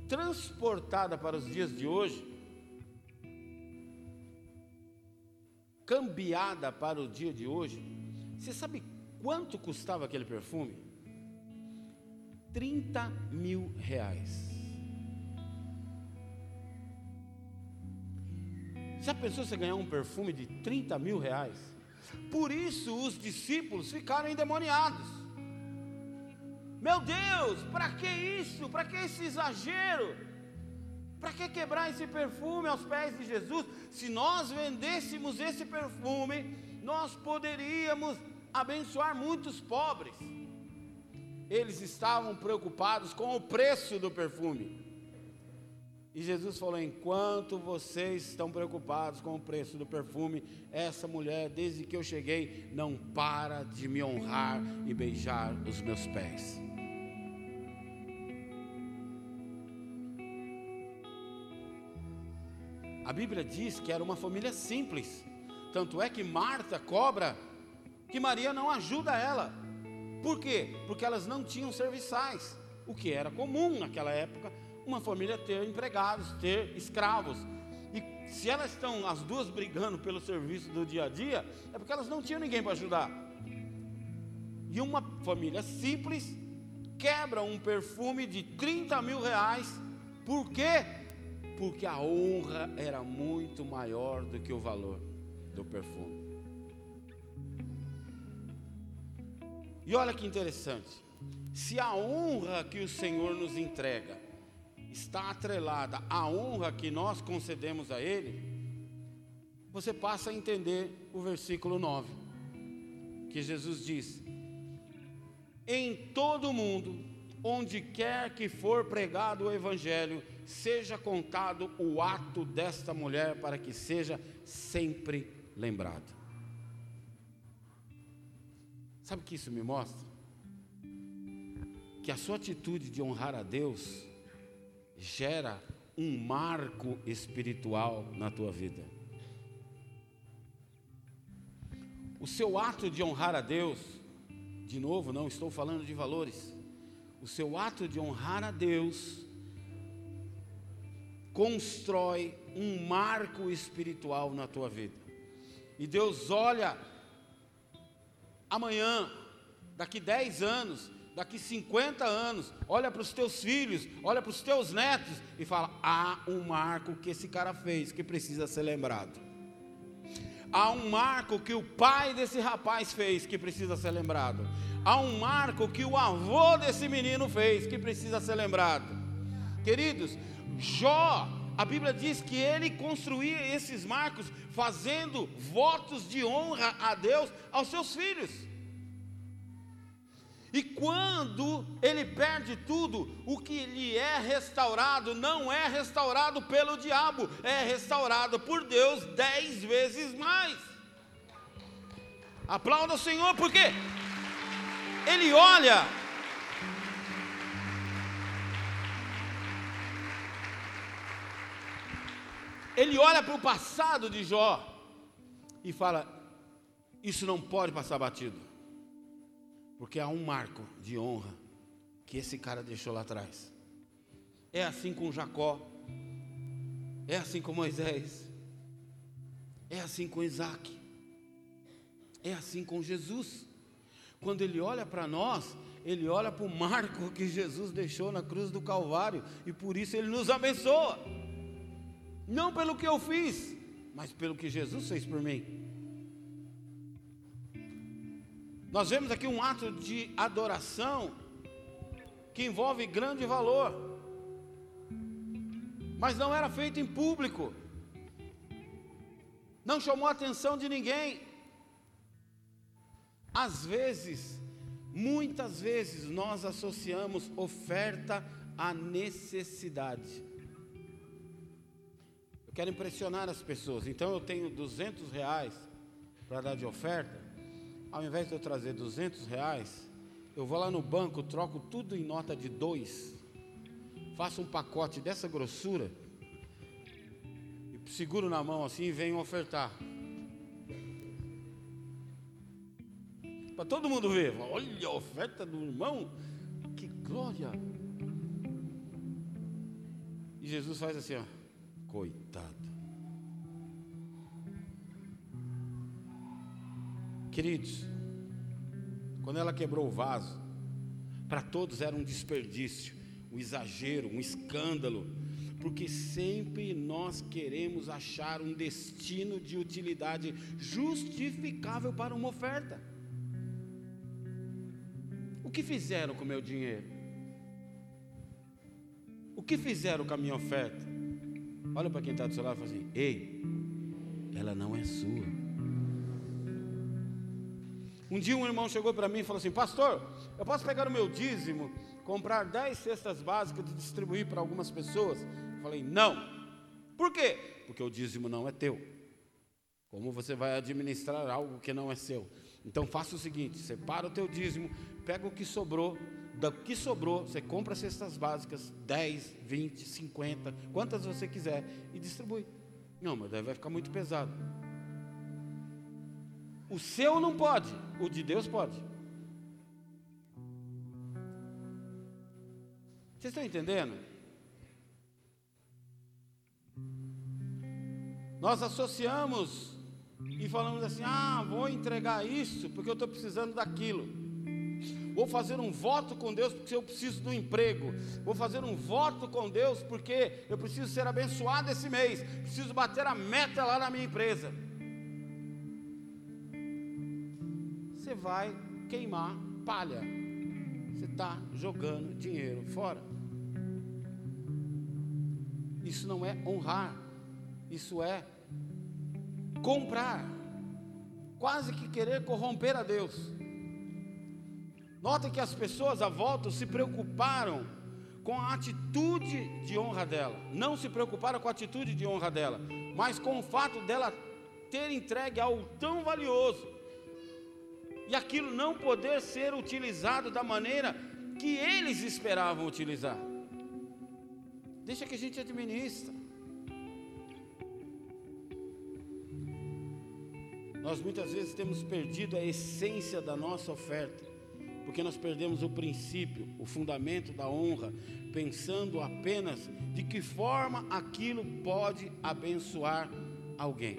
[SPEAKER 1] transportada para os dias de hoje, cambiada para o dia de hoje, você sabe quanto custava aquele perfume? 30 mil reais. Já pensou você ganhar um perfume de 30 mil reais? Por isso os discípulos ficaram endemoniados. Meu Deus, para que isso? Para que esse exagero? Para que quebrar esse perfume aos pés de Jesus? Se nós vendêssemos esse perfume, nós poderíamos abençoar muitos pobres. Eles estavam preocupados com o preço do perfume. E Jesus falou: enquanto vocês estão preocupados com o preço do perfume, essa mulher, desde que eu cheguei, não para de me honrar e beijar os meus pés. A Bíblia diz que era uma família simples, tanto é que Marta cobra que Maria não ajuda ela. Por quê? Porque elas não tinham serviçais, o que era comum naquela época uma família ter empregados, ter escravos. E se elas estão as duas brigando pelo serviço do dia a dia, é porque elas não tinham ninguém para ajudar. E uma família simples quebra um perfume de 30 mil reais. Por quê? Porque a honra era muito maior do que o valor do perfume. E olha que interessante. Se a honra que o Senhor nos entrega está atrelada à honra que nós concedemos a Ele, você passa a entender o versículo 9, que Jesus diz: Em todo o mundo, onde quer que for pregado o Evangelho, seja contado o ato desta mulher para que seja sempre lembrado. Sabe o que isso me mostra? Que a sua atitude de honrar a Deus gera um marco espiritual na tua vida. O seu ato de honrar a Deus, de novo, não estou falando de valores. O seu ato de honrar a Deus constrói um marco espiritual na tua vida. E Deus olha amanhã, daqui 10 anos, daqui 50 anos, olha para os teus filhos, olha para os teus netos e fala: há um marco que esse cara fez que precisa ser lembrado. Há um marco que o pai desse rapaz fez que precisa ser lembrado. Há um marco que o avô desse menino fez que precisa ser lembrado. Queridos, Jó, a Bíblia diz que ele construía esses marcos fazendo votos de honra a Deus aos seus filhos. E quando ele perde tudo, o que lhe é restaurado não é restaurado pelo diabo, é restaurado por Deus dez vezes mais. Aplauda o Senhor, porque ele olha. Ele olha para o passado de Jó e fala: Isso não pode passar batido. Porque há um marco de honra que esse cara deixou lá atrás. É assim com Jacó, é assim com Moisés, é assim com Isaac, é assim com Jesus. Quando ele olha para nós, ele olha para o marco que Jesus deixou na cruz do Calvário e por isso ele nos abençoa. Não pelo que eu fiz, mas pelo que Jesus fez por mim. Nós vemos aqui um ato de adoração que envolve grande valor, mas não era feito em público, não chamou a atenção de ninguém. Às vezes, muitas vezes, nós associamos oferta à necessidade. Quero impressionar as pessoas, então eu tenho 200 reais para dar de oferta. Ao invés de eu trazer 200 reais, eu vou lá no banco, troco tudo em nota de dois, faço um pacote dessa grossura, e seguro na mão assim e venho ofertar. Para todo mundo ver, olha a oferta do irmão, que glória! E Jesus faz assim, ó, coitado. Queridos, quando ela quebrou o vaso, para todos era um desperdício, um exagero, um escândalo, porque sempre nós queremos achar um destino de utilidade justificável para uma oferta. O que fizeram com o meu dinheiro? O que fizeram com a minha oferta? Olha para quem está do seu lado e fala assim: Ei, ela não é sua. Um dia um irmão chegou para mim e falou assim: Pastor, eu posso pegar o meu dízimo, comprar 10 cestas básicas e distribuir para algumas pessoas? Eu falei: Não. Por quê? Porque o dízimo não é teu. Como você vai administrar algo que não é seu? Então faça o seguinte: separa o teu dízimo, pega o que sobrou, do que sobrou, você compra cestas básicas, 10, 20, 50, quantas você quiser, e distribui. Não, mas daí vai ficar muito pesado. O seu não pode, o de Deus pode. Vocês estão entendendo? Nós associamos e falamos assim: ah, vou entregar isso porque eu estou precisando daquilo. Vou fazer um voto com Deus porque eu preciso do emprego. Vou fazer um voto com Deus porque eu preciso ser abençoado esse mês. Preciso bater a meta lá na minha empresa. você vai queimar palha. Você está jogando dinheiro fora. Isso não é honrar, isso é comprar, quase que querer corromper a Deus. Nota que as pessoas à volta se preocuparam com a atitude de honra dela, não se preocuparam com a atitude de honra dela, mas com o fato dela ter entregue algo tão valioso e aquilo não poder ser utilizado da maneira que eles esperavam utilizar. Deixa que a gente administra. Nós muitas vezes temos perdido a essência da nossa oferta, porque nós perdemos o princípio, o fundamento da honra, pensando apenas de que forma aquilo pode abençoar alguém.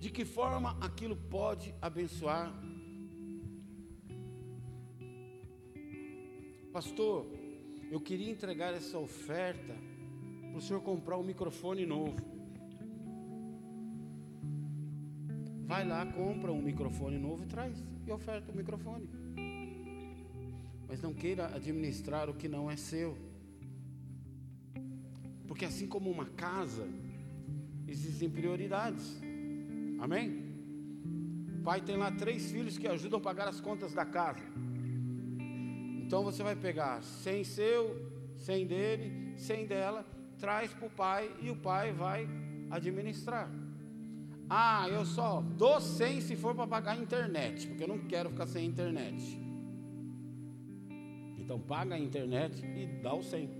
[SPEAKER 1] De que forma aquilo pode abençoar Pastor, eu queria entregar essa oferta para o senhor comprar um microfone novo. Vai lá, compra um microfone novo e traz e oferta o microfone. Mas não queira administrar o que não é seu. Porque assim como uma casa, existem prioridades. Amém? O pai tem lá três filhos que ajudam a pagar as contas da casa. Então você vai pegar 100 seu, 100 dele, 100 dela, traz para o pai e o pai vai administrar. Ah, eu só dou 100 se for para pagar a internet, porque eu não quero ficar sem internet. Então paga a internet e dá o 100.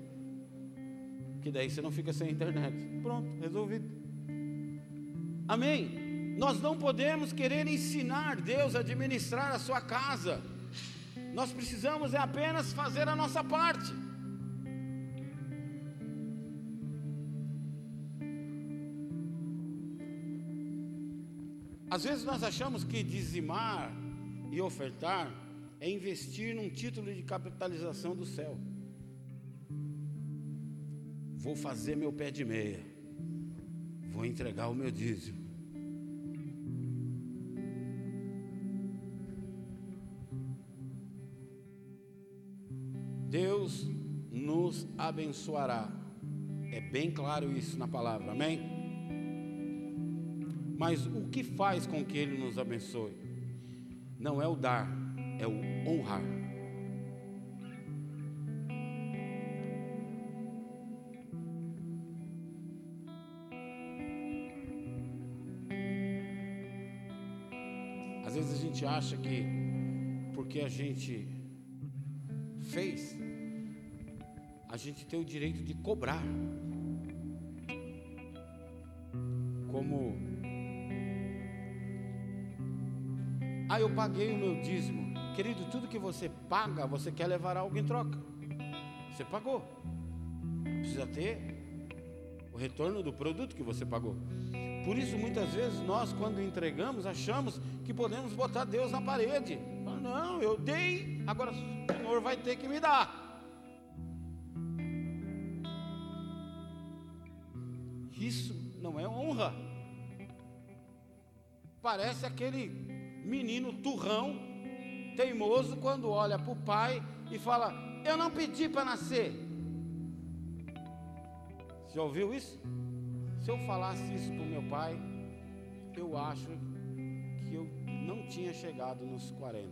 [SPEAKER 1] Que daí você não fica sem internet. Pronto, resolvido. Amém? Nós não podemos querer ensinar Deus a administrar a sua casa. Nós precisamos é apenas fazer a nossa parte. Às vezes nós achamos que dizimar e ofertar é investir num título de capitalização do céu. Vou fazer meu pé de meia, vou entregar o meu dízimo. Deus nos abençoará. É bem claro isso na palavra, amém? Mas o que faz com que Ele nos abençoe? Não é o dar, é o honrar. Às vezes a gente acha que porque a gente fez, a gente tem o direito de cobrar. Como Ah, eu paguei o meu dízimo. Querido, tudo que você paga, você quer levar algo em troca. Você pagou. Precisa ter o retorno do produto que você pagou. Por isso, muitas vezes, nós, quando entregamos, achamos que podemos botar Deus na parede. Não, eu dei, agora o Senhor vai ter que me dar. Isso não é honra. Parece aquele menino turrão, teimoso, quando olha para o pai e fala: Eu não pedi para nascer. Já ouviu isso? Se eu falasse isso para o meu pai, eu acho que eu não tinha chegado nos 40.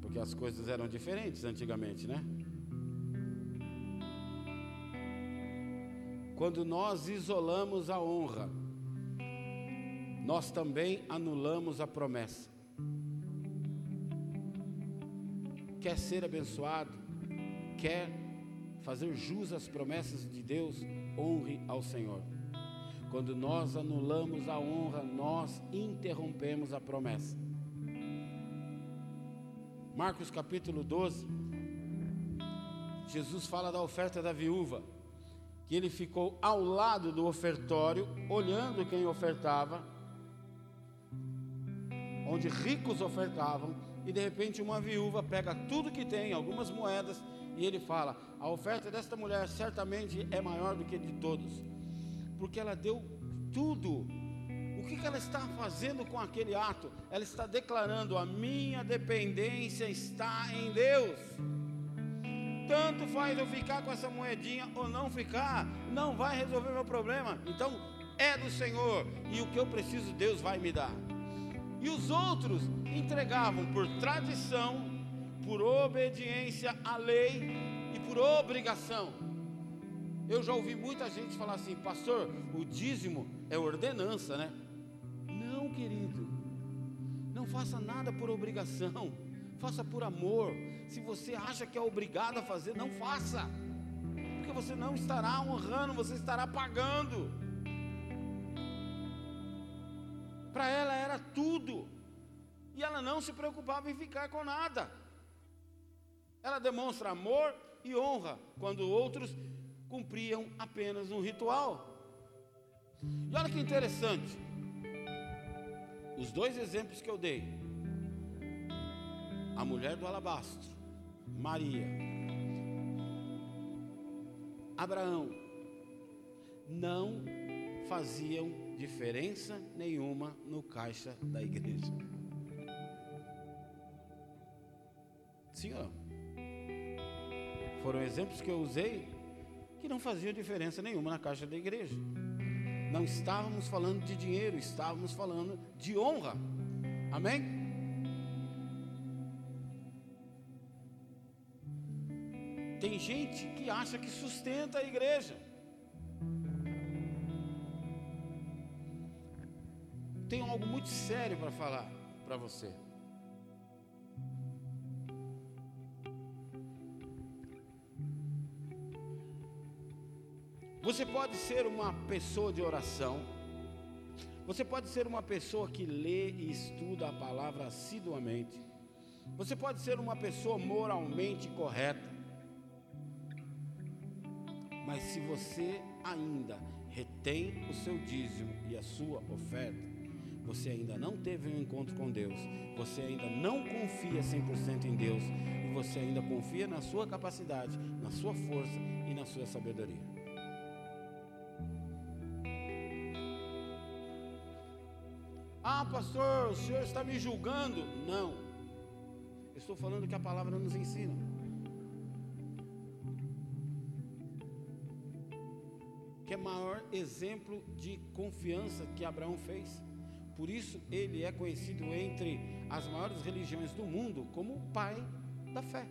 [SPEAKER 1] Porque as coisas eram diferentes antigamente, né? Quando nós isolamos a honra, nós também anulamos a promessa. Quer ser abençoado, quer fazer jus às promessas de Deus, honre ao Senhor. Quando nós anulamos a honra, nós interrompemos a promessa. Marcos capítulo 12, Jesus fala da oferta da viúva, que ele ficou ao lado do ofertório, olhando quem ofertava onde ricos ofertavam, e de repente uma viúva pega tudo que tem, algumas moedas, e ele fala: A oferta desta mulher certamente é maior do que de todos, porque ela deu tudo. O que, ela está fazendo com aquele ato? Ela está declarando: A minha dependência está em Deus. Tanto faz eu ficar com essa moedinha ou não ficar, não vai resolver meu problema. Então é do Senhor, e o que eu preciso, Deus vai me dar. E os outros entregavam por tradição, por obediência à lei e por obrigação. Eu já ouvi muita gente falar assim, pastor, o dízimo é ordenança, né? Não, querido, não faça nada por obrigação, faça por amor. Se você acha que é obrigado a fazer, não faça, porque você não estará honrando, você estará pagando. Para ela era tudo. E ela não se preocupava em ficar com nada. Ela demonstra amor e honra quando outros cumpriam apenas um ritual. E olha que interessante. Os dois exemplos que eu dei. A mulher do alabastro, Maria, Abraão, não faziam diferença nenhuma no caixa da igreja. Sim? Foram exemplos que eu usei que não faziam diferença nenhuma na caixa da igreja. Não estávamos falando de dinheiro, estávamos falando de honra. Amém? Tem gente que acha que sustenta a igreja. Tenho algo muito sério para falar para você. Você pode ser uma pessoa de oração, Você pode ser uma pessoa que lê e estuda a palavra assiduamente. Você pode ser uma pessoa moralmente correta. Mas se você ainda retém o seu dízimo e a sua oferta, você ainda não teve um encontro com Deus, você ainda não confia 100% em Deus e você ainda confia na sua capacidade, na sua força e na sua sabedoria. Ah, pastor, o senhor está me julgando? Não. Eu estou falando que a palavra nos ensina. Que é maior exemplo de confiança que Abraão fez. Por isso ele é conhecido entre as maiores religiões do mundo como o pai da fé.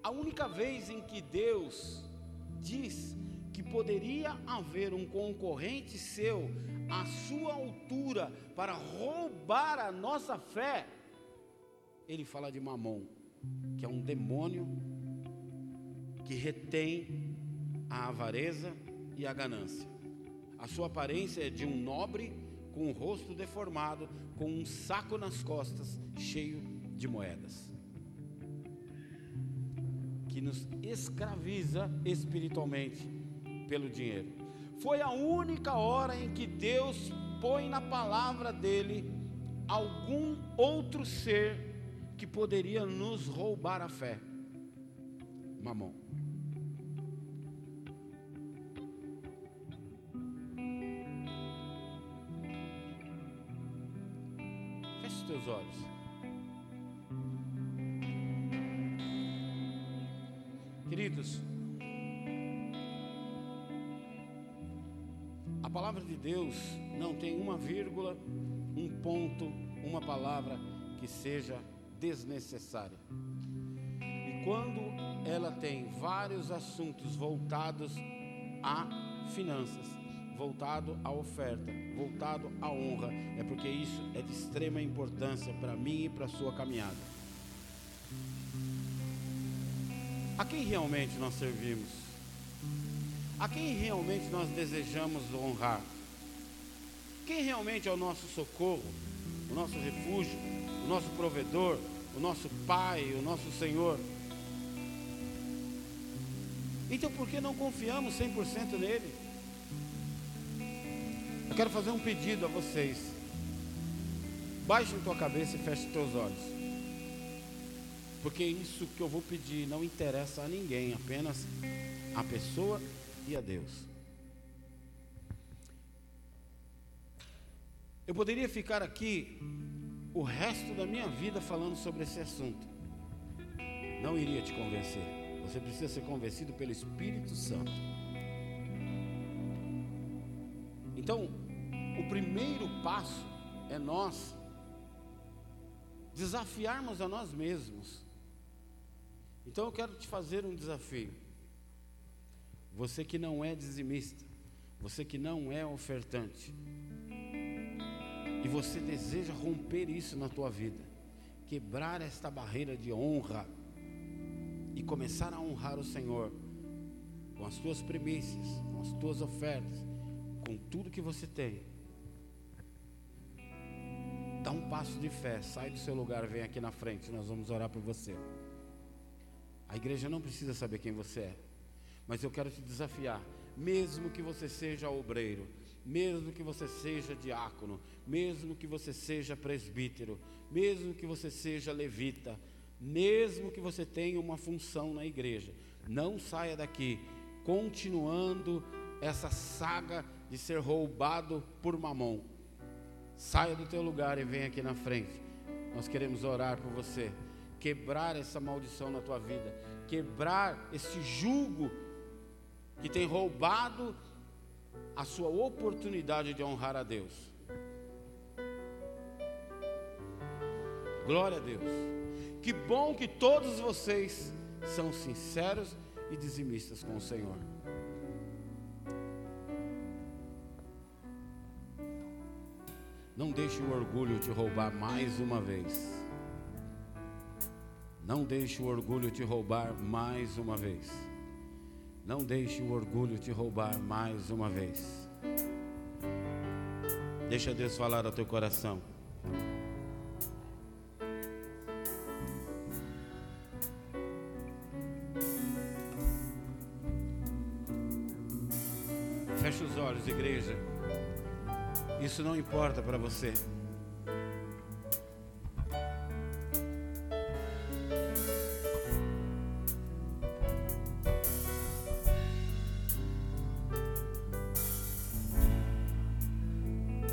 [SPEAKER 1] A única vez em que Deus diz que poderia haver um concorrente seu à sua altura para roubar a nossa fé, ele fala de Mamon, que é um demônio que retém a avareza e a ganância. A sua aparência é de um nobre com o rosto deformado, com um saco nas costas cheio de moedas. Que nos escraviza espiritualmente pelo dinheiro. Foi a única hora em que Deus põe na palavra dele algum outro ser que poderia nos roubar a fé. Mamon. Teus olhos. Queridos, a palavra de Deus não tem uma vírgula, um ponto, uma palavra que seja desnecessária. E quando ela tem vários assuntos voltados a finanças, voltado à oferta, voltado à honra, é porque isso é de extrema importância para mim e para a sua caminhada. A quem realmente nós servimos? A quem realmente nós desejamos honrar? Quem realmente é o nosso socorro, o nosso refúgio, o nosso provedor, o nosso Pai, o nosso Senhor? Então por que não confiamos 100% nele? Eu quero fazer um pedido a vocês. Baixe tua cabeça e feche teus olhos. Porque isso que eu vou pedir não interessa a ninguém, apenas a pessoa e a Deus. Eu poderia ficar aqui o resto da minha vida falando sobre esse assunto. Não iria te convencer. Você precisa ser convencido pelo Espírito Santo. Então, primeiro passo é nós desafiarmos a nós mesmos. Então eu quero te fazer um desafio. Você que não é dizimista, você que não é ofertante, e você deseja romper isso na tua vida, quebrar esta barreira de honra e começar a honrar o Senhor com as tuas primícias, com as tuas ofertas, com tudo que você tem. Dá um passo de fé, sai do seu lugar, vem aqui na frente, nós vamos orar por você. A igreja não precisa saber quem você é, mas eu quero te desafiar, mesmo que você seja obreiro, mesmo que você seja diácono, mesmo que você seja presbítero, mesmo que você seja levita, mesmo que você tenha uma função na igreja, não saia daqui continuando essa saga de ser roubado por mamão. Saia do teu lugar e venha aqui na frente. Nós queremos orar por você, quebrar essa maldição na tua vida, quebrar esse jugo que tem roubado a sua oportunidade de honrar a Deus. Glória a Deus. Que bom que todos vocês são sinceros e dizimistas com o Senhor. Não deixe o orgulho te roubar mais uma vez. Não deixe o orgulho te roubar mais uma vez. Não deixe o orgulho te roubar mais uma vez. Deixa Deus falar ao teu coração. Feche os olhos, igreja. Isso não importa para você.